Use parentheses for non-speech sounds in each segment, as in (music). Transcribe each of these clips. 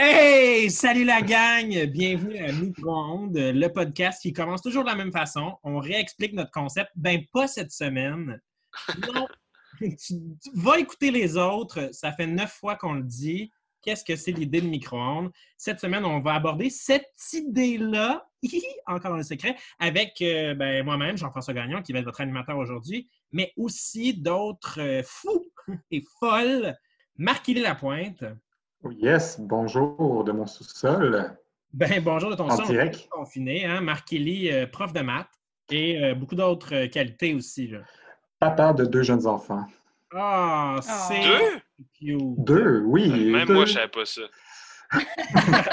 Hey, salut la gang! Bienvenue à Micro-ondes, le podcast qui commence toujours de la même façon. On réexplique notre concept. Ben, pas cette semaine. Non, (laughs) tu, vas écouter les autres. Ça fait neuf fois qu'on le dit. Qu'est-ce que c'est l'idée de micro-ondes? Cette semaine, on va aborder cette idée-là, (laughs) encore un secret, avec euh, ben, moi-même, Jean-François Gagnon, qui va être votre animateur aujourd'hui, mais aussi d'autres euh, fous (laughs) et folles. Marc-Élie Lapointe. Oh, Yes, bonjour de mon sous-sol. Ben, bonjour de ton En direct. confiné, hein? Marc Kelly, euh, prof de maths et euh, beaucoup d'autres euh, qualités aussi. Là. Papa de deux jeunes enfants. Ah, c'est Deux? cute. Deux, oui. Même deux. moi, je savais pas ça. (laughs)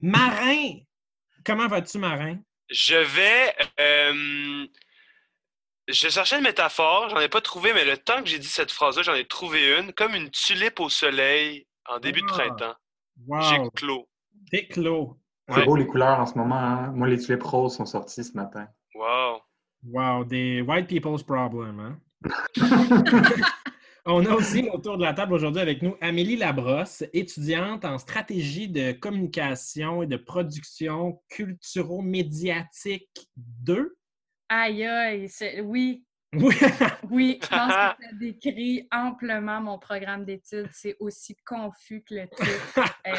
Marin! Comment vas-tu, Marin? Je vais. euh, je cherchais une métaphore, j'en ai pas trouvé, mais le temps que j'ai dit cette phrase-là, j'en ai trouvé une, comme une tulipe au soleil en début de Ah. printemps. Wow! J'ai clos. T'es clos. C'est Ouais. beau les couleurs en ce moment. hein. Moi, les tulipes roses sont sorties ce matin. Wow. Wow, des white people's problem, hein? (laughs) On a aussi autour de la table aujourd'hui avec nous Amélie Labrosse, étudiante en stratégie de communication et de production culturo-médiatique 2. Aïe, aïe, c'est- oui, Oui. (laughs) oui, je pense que (laughs) ça décrit amplement mon programme d'études. C'est aussi confus que le titre. Euh,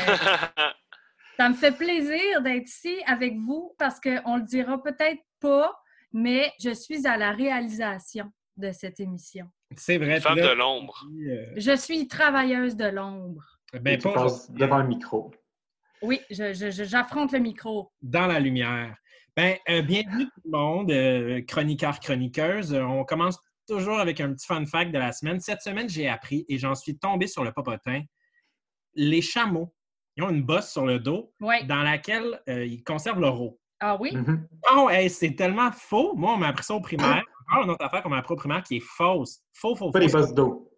ça me fait plaisir d'être ici avec vous parce qu'on le dira peut-être pas, mais je suis à la réalisation de cette émission. C'est vrai. Femme de l'ombre. euh, Je suis travailleuse de l'ombre. ben, Et tu pas passes devant le micro. Oui, je- je- je- j'affronte le micro. dans la lumière. Ben, euh, bienvenue tout le monde, euh, chroniqueurs, chroniqueuses. Euh, on commence toujours avec un petit fun fact de la semaine. Cette semaine, j'ai appris et j'en suis tombé sur le popotin. Les chameaux, ils ont une bosse sur le dos dans laquelle euh, ils conservent leur eau. Ah oui? Oh, hey, c'est tellement faux. Moi, on m'a appris ça au primaire. (gasps) Encore une autre affaire qu'on m'a appris au primaire qui est fausse. Faux, faux, Pas faux. des bosses d'eau.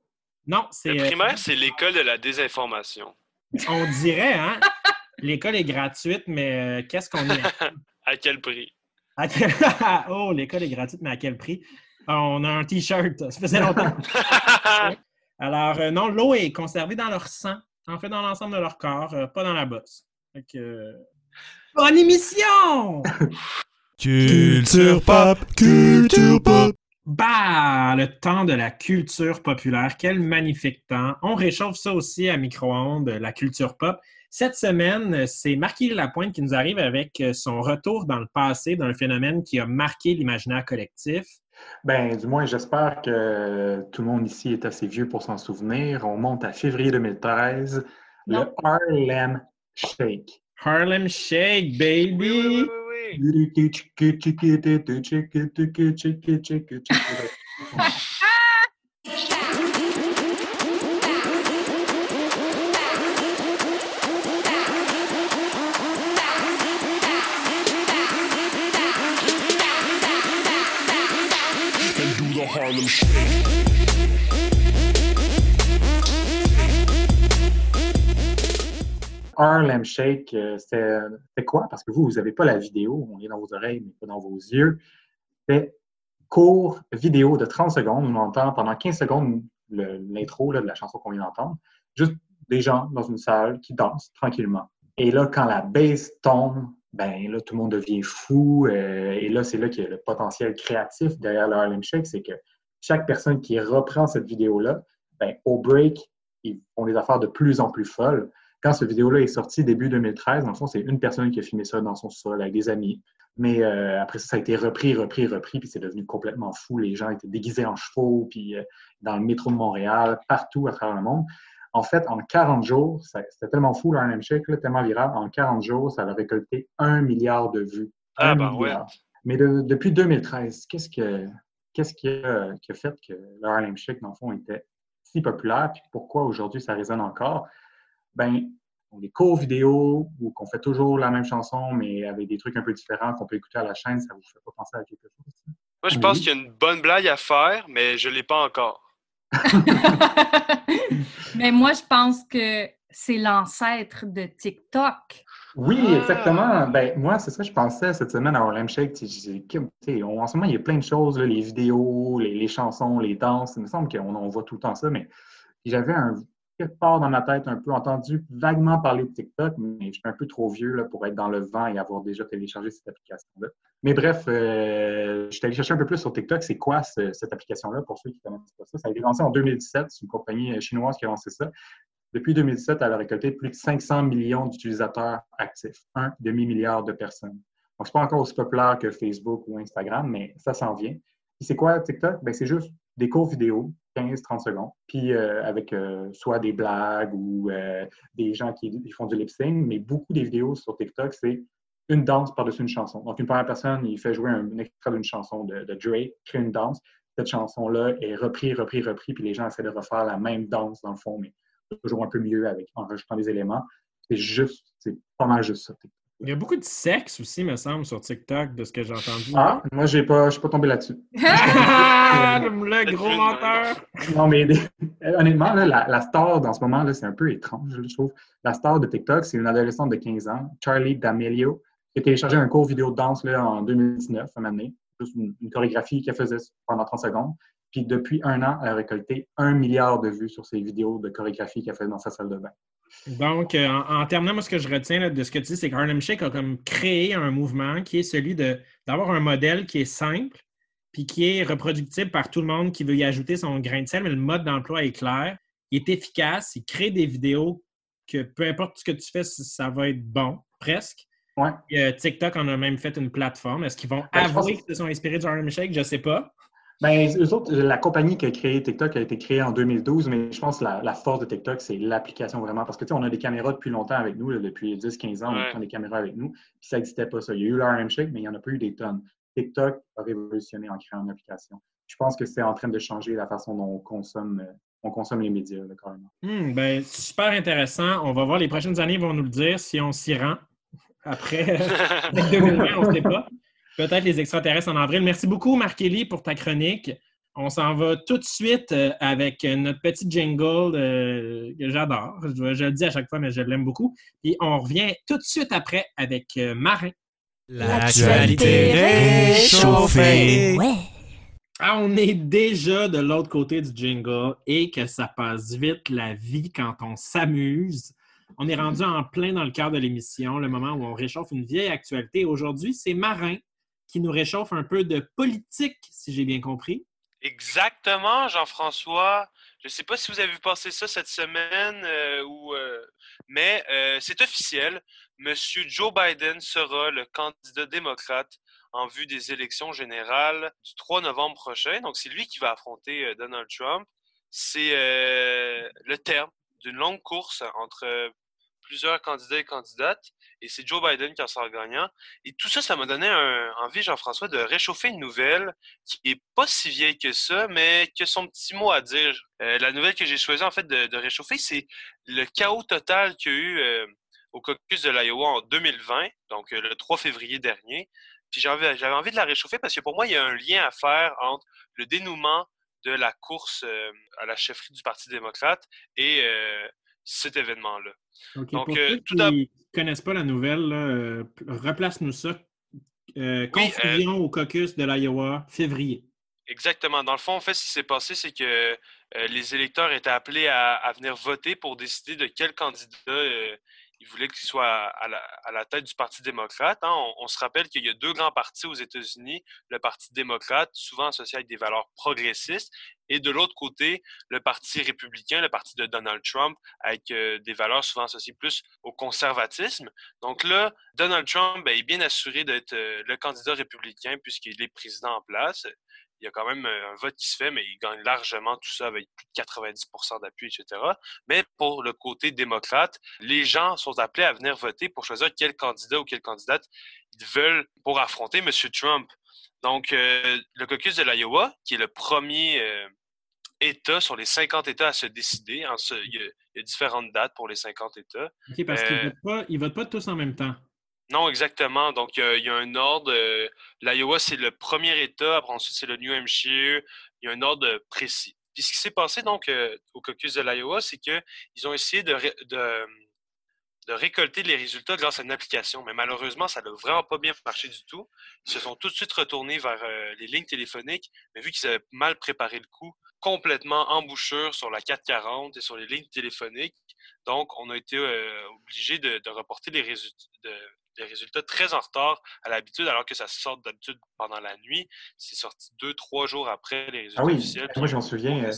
Non, c'est. Le euh, primaire, c'est l'école de la désinformation. on dirait, hein? (laughs) L'école est gratuite, mais euh, qu'est-ce qu'on y a? (laughs) À quel prix? À quel- (laughs) oh, l'école est gratuite, mais à quel prix? On a un T-shirt. Ça faisait longtemps. (laughs) Alors, euh, non, l'eau est conservée dans leur sang, en fait, dans l'ensemble de leur corps, euh, pas dans la bosse. Fait que, euh, Bonne émission! (laughs) Culture pop, culture pop. Bah, le temps de la culture populaire. Quel magnifique temps. On réchauffe ça aussi à micro-ondes, la culture pop. Cette semaine, c'est Marquis Lapointe qui nous arrive avec euh, son retour dans le passé d'un phénomène qui a marqué l'imaginaire collectif. Ben, du moins, j'espère que tout le monde ici est assez vieux pour s'en souvenir. On monte à février 2013, Non. le Harlem Shake. Harlem Shake, baby! Oui, oui, oui, oui. Harlem Shake, c'était quoi? Parce que vous, vous n'avez pas la vidéo, on est dans vos oreilles, mais pas dans vos yeux. C'était court vidéo de 30 secondes. On entend pendant 15 secondes l'intro de la chanson qu'on vient d'entendre. Juste des gens dans une salle qui dansent tranquillement. Et là, quand la bass tombe, ben là, tout le monde devient fou. euh, et là, c'est là qu'il y a le potentiel créatif derrière le Harlem Shake, c'est que chaque personne qui reprend cette vidéo-là, ben, au break, ils font des affaires de plus en plus folles quand cette vidéo-là est sortie début 2013, dans le fond, c'est une personne qui a filmé ça dans son sol avec des amis. Mais euh, après ça, ça a été repris, repris, repris, puis c'est devenu complètement fou. Les gens étaient déguisés en chevaux, puis euh, dans le métro de Montréal, partout à travers le monde. En fait, en 40 jours, c'était tellement fou, le Shake, là, tellement viral, en 40 jours, ça a récolté un milliard de vues. Ah, Un ben ouais. Mais de- depuis 2013, qu'est-ce que qu'est-ce qui a, fait que le Harlem Shake, dans le fond, était si populaire, puis pourquoi aujourd'hui ça résonne encore? Ben, des cours vidéo ou qu'on fait toujours la même chanson, mais avec des trucs un peu différents qu'on peut écouter à la chaîne, ça vous fait pas penser à quelque chose? Moi, je pense qu'il y a une bonne blague à faire, mais je ne l'ai pas encore. (laughs) mais moi, je pense que c'est l'ancêtre de TikTok. Oui, ah! exactement. Ben, moi, c'est ça que je pensais cette semaine à Harlem Shake. en ce moment, il y a plein de choses, les vidéos, les, chansons, les danses. Il me semble qu'on on voit tout le temps ça, mais j'avais un quelque part dans ma tête un peu entendu vaguement parler de TikTok, mais je suis un peu trop vieux là, pour être dans le vent et avoir déjà téléchargé cette application-là. Mais bref, euh, je suis allé chercher un peu plus sur TikTok, c'est quoi cette application-là pour ceux qui ne connaissent pas ça? Ça a été lancé en 2017, c'est une compagnie euh, chinoise qui a lancé ça. Depuis 2017, elle a récolté plus de 500 millions d'utilisateurs actifs, un demi-milliard de personnes. Donc, c'est pas encore aussi populaire que Facebook ou Instagram, mais ça s'en vient. Et c'est quoi TikTok? Ben, c'est juste des courts vidéos, 15-30 secondes, puis euh, avec euh, soit des blagues ou euh, des gens qui, font du lip sync, mais beaucoup des vidéos sur TikTok, c'est une danse par-dessus une chanson. Donc, une première personne, il fait jouer un, extrait d'une chanson de, de, Drake, crée une danse. Cette chanson-là est reprise, reprise, reprise, puis les gens essaient de refaire la même danse dans le fond, mais toujours un peu mieux avec, en rajoutant des éléments. C'est juste, c'est pas mal juste ça. Il y a beaucoup de sexe aussi, me semble, sur TikTok, de ce que j'ai entendu. Ah, moi, j'ai pas, je suis pas tombé là-dessus. (laughs) (laughs) le gros menteur! Non, mais honnêtement, la, star dans ce moment, c'est un peu étrange, je trouve. La star de TikTok, c'est une adolescente de 15 ans, Charlie D'Amelio, qui a téléchargé un cours vidéo de danse là, en 2019, à année. Juste une, une chorégraphie qu'elle faisait pendant 30 secondes. Puis depuis un an, elle a récolté un milliard de vues sur ses vidéos de chorégraphie qu'elle fait dans sa salle de bain. Donc, euh, en, terminant, moi, ce que je retiens de ce que tu dis, c'est qu'Harlem Shake a comme créé un mouvement qui est celui d'avoir un modèle qui est simple, puis qui est reproductible par tout le monde qui veut y ajouter son grain de sel, mais le mode d'emploi est clair, il est efficace, il crée des vidéos que peu importe ce que tu fais, ça va être bon, presque. Ouais. Euh, TikTok en a même fait une plateforme. Est-ce qu'ils vont ben, avouer qu'ils se sont inspirés du Harlem Shake? Je ne sais pas. Ben, eux autres, la compagnie qui a créé TikTok a été créée en 2012, mais je pense que la, force de TikTok, c'est l'application vraiment. Parce que, tu sais, on a des caméras depuis longtemps avec nous, depuis 10-15 ans, on a des caméras avec nous, puis ça n'existait pas ça. Il y a eu l'RM Shake, mais il n'y en a pas eu des tonnes. TikTok a révolutionné en créant une application. Je pense que c'est en train de changer la façon dont on consomme, on consomme les médias, là, carrément. Hmm, ben, super intéressant. On va voir, les prochaines années vont nous le dire si on s'y rend. Après (laughs) 2020, on ne sait pas. Peut-être les extraterrestres en avril. Merci beaucoup, marc pour ta chronique. On s'en va tout de suite euh, avec notre petit jingle euh, que j'adore. Je, le dis à chaque fois, mais je l'aime beaucoup. Et on revient tout de suite après avec euh, Marin. L'actualité réchauffée. Ah, on est déjà de l'autre côté du jingle et que ça passe vite la vie quand on s'amuse. On est rendu en plein dans le cœur de l'émission, le moment où on réchauffe une vieille actualité. Aujourd'hui, c'est Marin qui nous réchauffe un peu de politique, si j'ai bien compris. Exactement, Jean-François. Je ne sais pas si vous avez vu passer ça cette semaine, euh, ou, euh, mais euh, c'est officiel. Monsieur Joe Biden sera le candidat démocrate en vue des élections générales du 3 novembre prochain. Donc, c'est lui qui va affronter Donald Trump. C'est le terme d'une longue course entre plusieurs candidats et candidates, et c'est Joe Biden qui en sort gagnant. Et tout ça, ça m'a donné envie, Jean-François, de réchauffer une nouvelle qui est pas si vieille que ça, mais qui a son petit mot à dire. Euh, la nouvelle que j'ai choisi, en fait, de, réchauffer, c'est le chaos total qu'il y a eu euh, au caucus de l'Iowa en 2020, donc euh, le 3 février dernier. Puis j'avais envie de la réchauffer parce que pour moi, il y a un lien à faire entre le dénouement de la course à la chefferie du Parti démocrate et cet événement-là. Donc, pour euh, ceux qui ne connaissent pas la nouvelle, euh, replace-nous ça. Euh, confusion au caucus de l'Iowa, février. Exactement. Dans le fond, en fait, ce qui s'est passé, c'est que les électeurs étaient appelés à, venir voter pour décider de quel candidat il voulait qu'il soit à la, tête du Parti démocrate. Hein. On, se rappelle qu'il y a deux grands partis aux États-Unis, le Parti démocrate, souvent associé avec des valeurs progressistes, et de l'autre côté, le Parti républicain, le parti de Donald Trump, avec euh, des valeurs souvent associées plus au conservatisme. Donc là, Donald Trump ben, est bien assuré d'être euh, le candidat républicain puisqu'il est président en place il y a quand même euh, un vote qui se fait, mais il gagne largement tout ça avec plus de 90% d'appui, etc. Mais pour le côté démocrate, les gens sont appelés à venir voter pour choisir quel candidat ou quelle candidate ils veulent pour affronter M. Trump. Donc, euh, le caucus de l'Iowa, qui est le premier euh, État sur les 50 États à se décider. En il, y a, différentes dates pour les 50 États. OK, parce qu'ils ne votent, pas tous en même temps. Non, exactement. Donc, il y a un ordre. L'Iowa, c'est le premier État. Après, ensuite, c'est le New Hampshire. Il y a un ordre précis. Puis, ce qui s'est passé donc au caucus de l'Iowa, c'est qu'ils ont essayé de, de récolter les résultats grâce à une application. Mais malheureusement, ça n'a vraiment pas bien marché du tout. Ils se sont tout de suite retournés vers euh, les lignes téléphoniques, mais vu qu'ils avaient mal préparé le coup, complètement embouchure sur la 440 et sur les lignes téléphoniques. Donc, on a été euh, obligé de, reporter les résultats, des résultats très en retard à l'habitude, alors que ça sort d'habitude pendant la nuit. C'est sorti deux, trois jours après les résultats ah oui. officiels. Moi, j'en souviens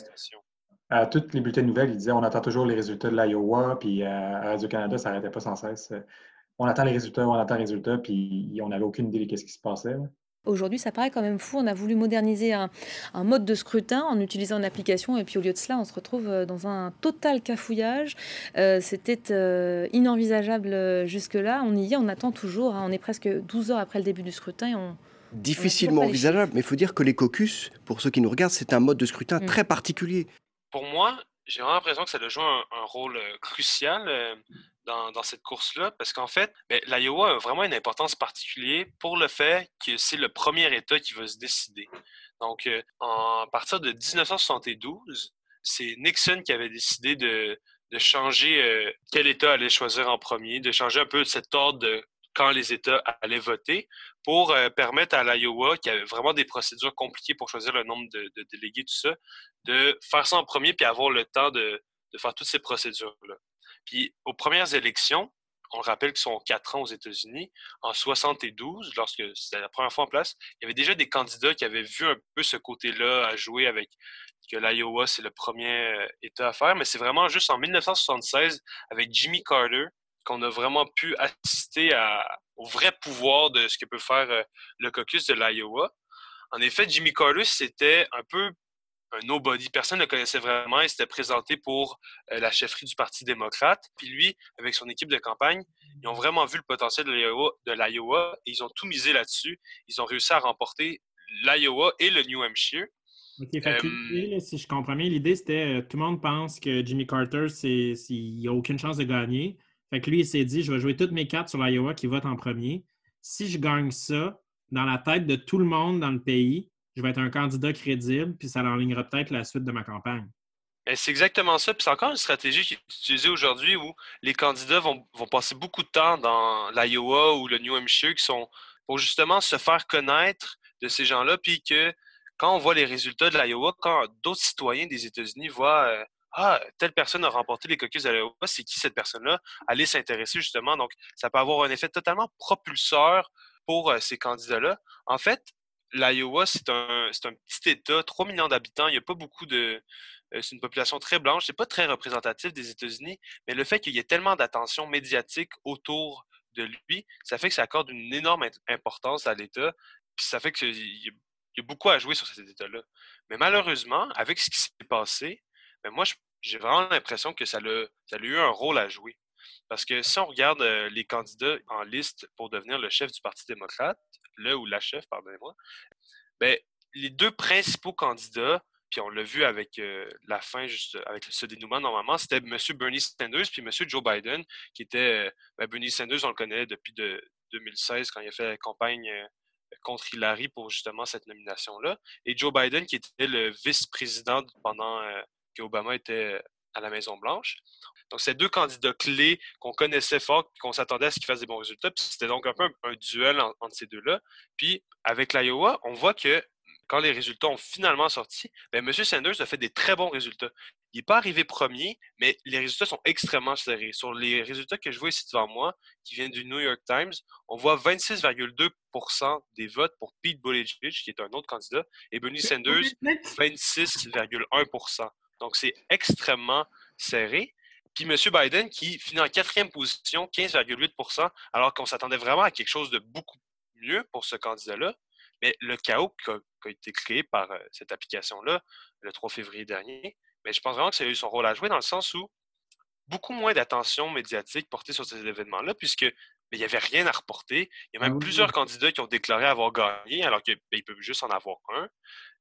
à toutes les bulletins de nouvelles, ils disaient on attend toujours les résultats de l'Iowa, puis euh, à Radio-Canada, ça n'arrêtait pas sans cesse. On attend les résultats, on attend les résultats, puis on n'avait aucune idée de ce qui se passait. Aujourd'hui, ça paraît quand même fou. On a voulu moderniser un, mode de scrutin en utilisant une application, et puis au lieu de cela, on se retrouve euh, dans un total cafouillage. Euh, c'était inenvisageable jusque-là. On y est, on attend toujours. Hein. On est presque 12 heures après le début du scrutin et on, difficilement envisageable, mais il faut dire que les caucus, pour ceux qui nous regardent, c'est un mode de scrutin mm. très particulier pour moi, j'ai vraiment l'impression que ça a joué un, rôle euh, crucial euh, dans, cette course-là, parce qu'en fait, ben, l'Iowa a vraiment une importance particulière pour le fait que c'est le premier État qui va se décider. Donc, euh, à partir de 1972, c'est Nixon qui avait décidé de, changer quel État allait choisir en premier, de changer un peu cet ordre de quand les États allaient voter pour euh, permettre à l'Iowa, qui avait vraiment des procédures compliquées pour choisir le nombre de, délégués, tout ça, de faire ça en premier puis avoir le temps de, faire toutes ces procédures-là. Puis aux premières élections, on rappelle qu'ils sont quatre ans aux États-Unis. En 72, lorsque c'était la première fois en place, il y avait déjà des candidats qui avaient vu un peu ce côté-là à jouer avec que l'Iowa, c'est le premier euh, État à faire. Mais c'est vraiment juste en 1976, avec Jimmy Carter, qu'on a vraiment pu assister au vrai pouvoir de ce que peut faire euh, le caucus de l'Iowa. En effet, Jimmy Carter, c'était un peu nobody. Personne ne le connaissait vraiment. Il s'était présenté pour euh, la chefferie du Parti démocrate. Puis lui, avec son équipe de campagne, ils ont vraiment vu le potentiel de l'Iowa et ils ont tout misé là-dessus. Ils ont réussi à remporter l'Iowa et le New Hampshire. OK, euh, si je comprends bien, l'idée c'était tout le monde pense que Jimmy Carter, il n'a aucune chance de gagner. Fait que lui, il s'est dit, je vais jouer toutes mes cartes sur l'Iowa qui vote en premier. Si je gagne ça, dans la tête de tout le monde dans le pays, je vais être un candidat crédible, puis ça enlignera peut-être la suite de ma campagne. Ben, c'est exactement ça. Puis c'est encore une stratégie qui est utilisée aujourd'hui où les candidats vont, passer beaucoup de temps dans l'Iowa ou le New Hampshire qui sont pour justement se faire connaître de ces gens-là, puis que quand on voit les résultats de l'Iowa, quand d'autres citoyens des États-Unis voient euh, ah, telle personne a remporté les caucus de l'Iowa, c'est qui cette personne-là? Aller s'intéresser justement. Donc, ça peut avoir un effet totalement propulseur pour euh, ces candidats-là. En fait, l'Iowa, c'est un, petit État, 3 millions d'habitants. Il n'y a pas beaucoup de. Euh, c'est une population très blanche. C'est pas très représentatif des États-Unis, mais le fait qu'il y ait tellement d'attention médiatique autour de lui, ça fait que ça accorde une énorme importance à l'État. Puis ça fait qu'il y, a beaucoup à jouer sur cet État-là. Mais malheureusement, avec ce qui s'est passé, mais moi, j'ai vraiment l'impression que ça a, ça a eu un rôle à jouer. Parce que si on regarde euh, les candidats en liste pour devenir le chef du Parti démocrate, le ou la chef, pardonnez-moi, ben, les deux principaux candidats, puis on l'a vu avec euh, la fin, juste avec ce dénouement normalement, c'était M. Bernie Sanders puis M. Joe Biden, qui était. Euh, ben, Bernie Sanders, on le connaît depuis de, 2016 quand il a fait la campagne contre Hillary pour justement cette nomination-là. Et Joe Biden, qui était le vice-président pendant qu'Obama était à la Maison-Blanche. Donc, c'est deux candidats clés qu'on connaissait fort et qu'on s'attendait à ce qu'ils fassent des bons résultats. c'était donc un peu un, duel entre ces deux-là. Puis, avec l'Iowa, on voit que quand les résultats ont finalement sorti, bien, M. Sanders a fait des très bons résultats. Il n'est pas arrivé premier, mais les résultats sont extrêmement serrés. Sur les résultats que je vois ici devant moi, qui viennent du New York Times, on voit 26,2% des votes pour Pete Buttigieg, qui est un autre candidat, et Bernie Sanders, 26,1% donc, c'est extrêmement serré. Puis M. Biden qui finit en quatrième position, 15,8% alors qu'on s'attendait vraiment à quelque chose de beaucoup mieux pour ce candidat-là. Mais le chaos qui a, été créé par euh, cette application-là le 3 février dernier, mais je pense vraiment que ça a eu son rôle à jouer dans le sens où beaucoup moins d'attention médiatique portée sur ces événements-là, puisque mais il n'y avait rien à reporter. Il y a même Ah oui. plusieurs candidats qui ont déclaré avoir gagné, alors qu'ils peuvent juste en avoir un.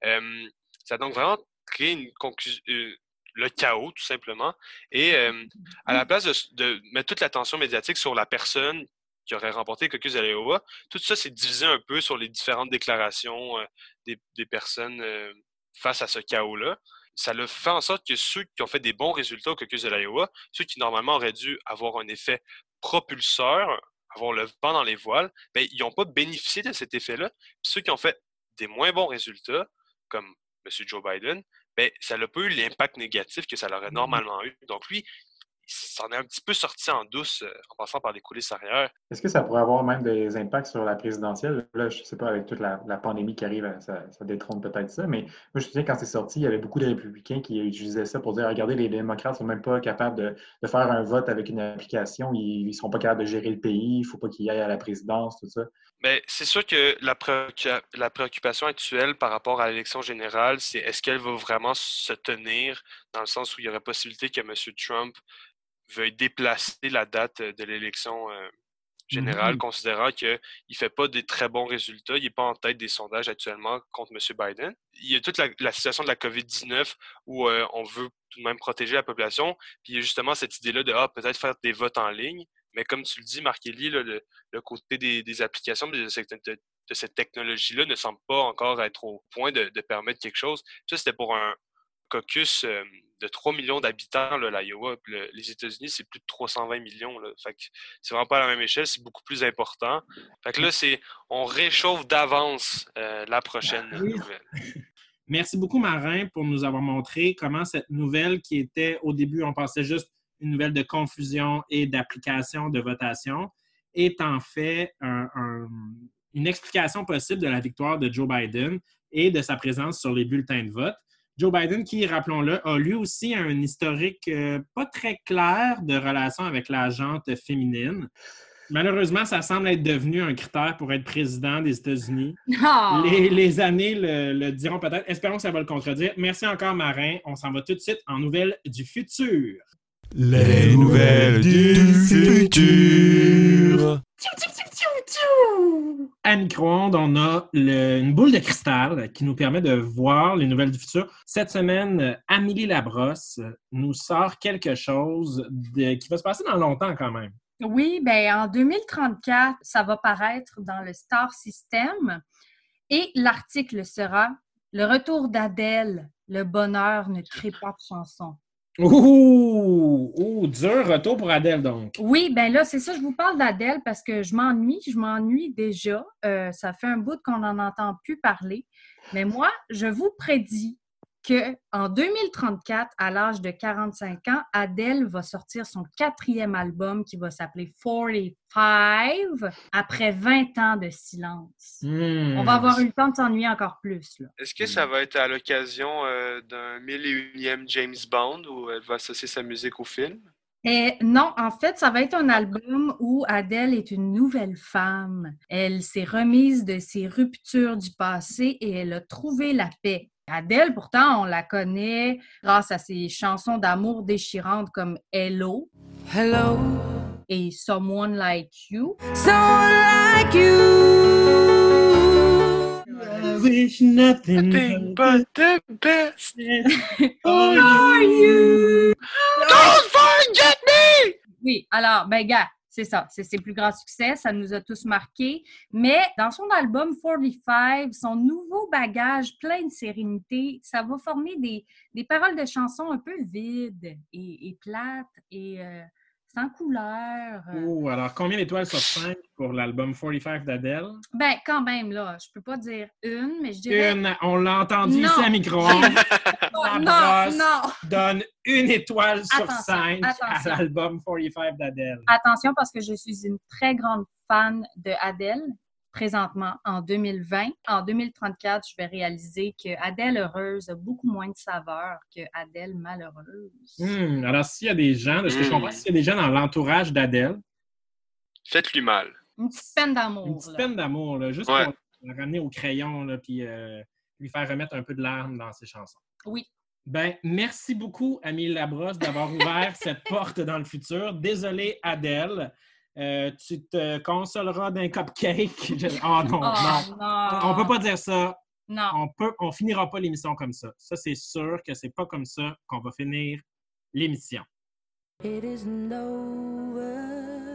Euh, ça a donc vraiment créé une conclu- euh, le chaos, tout simplement. Et euh, à la place de, mettre toute l'attention médiatique sur la personne qui aurait remporté le caucus de l'Iowa, tout ça s'est divisé un peu sur les différentes déclarations euh, des, des personnes euh, face à ce chaos-là. Ça a fait en sorte que ceux qui ont fait des bons résultats au caucus de l'Iowa, ceux qui normalement auraient dû avoir un effet propulseur, avoir le vent dans les voiles, ben, ils n'ont pas bénéficié de cet effet-là. Puis Ceux qui ont fait des moins bons résultats, comme M. Joe Biden, ben, ça n'a pas eu l'impact négatif que ça l'aurait normalement eu. Donc lui, s'en est un petit peu sorti en douce euh, en passant par des coulisses arrière. Est-ce que ça pourrait avoir même des impacts sur la présidentielle? Là, je ne sais pas, avec toute la, la pandémie qui arrive, ça, ça détrône peut-être ça, mais moi, je me souviens quand c'est sorti, il y avait beaucoup de républicains qui utilisaient ça pour dire regardez, les démocrates ne sont même pas capables de, de faire un vote avec une application, ils ne seront pas capables de gérer le pays, il ne faut pas qu'ils aillent à la présidence, tout ça. Mais c'est sûr que la, la préoccupation actuelle par rapport à l'élection générale, c'est est-ce qu'elle va vraiment se tenir dans le sens où il y aurait possibilité que M. Trump veuille déplacer la date de l'élection euh, générale, Mhm. considérant qu'il ne fait pas des très bons résultats. Il n'est pas en tête des sondages actuellement contre M. Biden. Il y a toute la, la situation de la COVID-19 où euh, on veut tout de même protéger la population. Puis il y a justement cette idée-là de ah, peut-être faire des votes en ligne. Mais comme tu le dis, là, le, le côté des, des applications de cette, de- de cette technologie-là ne semble pas encore être au point de, de permettre quelque chose. Ça, c'était pour un caucus euh, de 3 millions d'habitants, l'Iowa. Le- les États-Unis, c'est plus de 320 millions. Là. Fait que c'est vraiment pas à la même échelle, c'est beaucoup plus important. Fait que là, c'est on réchauffe d'avance euh, la prochaine Oui. nouvelle. (laughs) Merci beaucoup, Marin, pour nous avoir montré comment cette nouvelle qui était au début, on pensait juste une nouvelle de confusion et d'application de votation, est en fait un- un- une explication possible de la victoire de Joe Biden et de sa présence sur les bulletins de vote. Joe Biden, qui, rappelons-le, a lui aussi un historique euh, pas très clair de relation avec la jante féminine. Malheureusement, ça semble être devenu un critère pour être président des États-Unis. Ah! Les, les années le, le diront peut-être. Espérons que ça va le contredire. Merci encore, Marin. On s'en va tout de suite en nouvelles du futur. Les nouvelles du futur. À micro-ondes, on a le- une boule de cristal qui nous permet de voir les nouvelles du futur. Cette semaine, Amélie Labrosse nous sort quelque chose de- qui va se passer dans longtemps quand même. Oui, ben en 2034, ça va paraître dans le Star System et l'article sera Le retour d'Adèle, le bonheur ne crée pas de chanson. Ouh! Ouh, dur retour pour Adèle, donc. Oui, ben là, c'est ça, je vous parle d'Adèle parce que je m'ennuie, je m'ennuie déjà. Euh, ça fait un bout qu'on n'en entend plus parler. Mais moi, je vous prédis que en 2034, à l'âge de 45 ans, Adèle va sortir son quatrième album qui va s'appeler 45 après 20 ans de silence. Hmm. On va avoir eu le temps de s'ennuyer encore plus. Là. Est-ce que ça va être à l'occasion euh, d'un mille et unième James Bond où elle va associer sa musique au film? Et non, en fait, ça va être un album où Adèle est une nouvelle femme. Elle s'est remise de ses ruptures du passé et elle a trouvé la paix. Adèle, pourtant, on la connaît grâce à ses chansons d'amour déchirantes comme Hello Hello, et Someone Like You. someone like you. I wish nothing Nothing but the best. for you? Don't forget me! Oui, alors, ben, gars, c'est ça. C'est ses plus grands succès. Ça nous a tous marqués. Mais dans son album 45, son nouveau bagage plein de sérénité, ça va former des, paroles de chansons un peu vides et, et plates et euh, sans couleur. Ouh, alors combien d'étoiles sur 5 pour l'album 45 d'Adèle? Ben, quand même, là, je peux pas dire une, mais je dirais. Une, on l'a entendu ici à micro (laughs) Oh, non, non! donne une étoile sur Attention, 5 à l'album 45 d'Adèle. Attention, parce que je suis une très grande fan de Adèle. Présentement, en 2020, en 2034, je vais réaliser que Adèle heureuse a beaucoup moins de saveur que Adèle malheureuse. Hmm, alors, s'il y a des gens, de ce que je Hmm. comprends, s'il y a des gens dans l'entourage d'Adèle, Faites-lui mal. Une petite peine d'amour. une petite là. peine d'amour, juste Ouais. pour la ramener au crayon, là, puis euh, lui faire remettre un peu de larmes dans ses chansons. Oui. Ben, merci beaucoup, Amélie Labrosse, d'avoir ouvert cette porte dans le futur. Désolé, Adèle. Euh, tu te consoleras d'un cupcake. (laughs) Je- Ah non, Oh, non. non. On peut pas dire ça. Non. On peut, on finira pas l'émission comme ça. Ça, c'est sûr que c'est pas comme ça qu'on va finir l'émission. It isn't over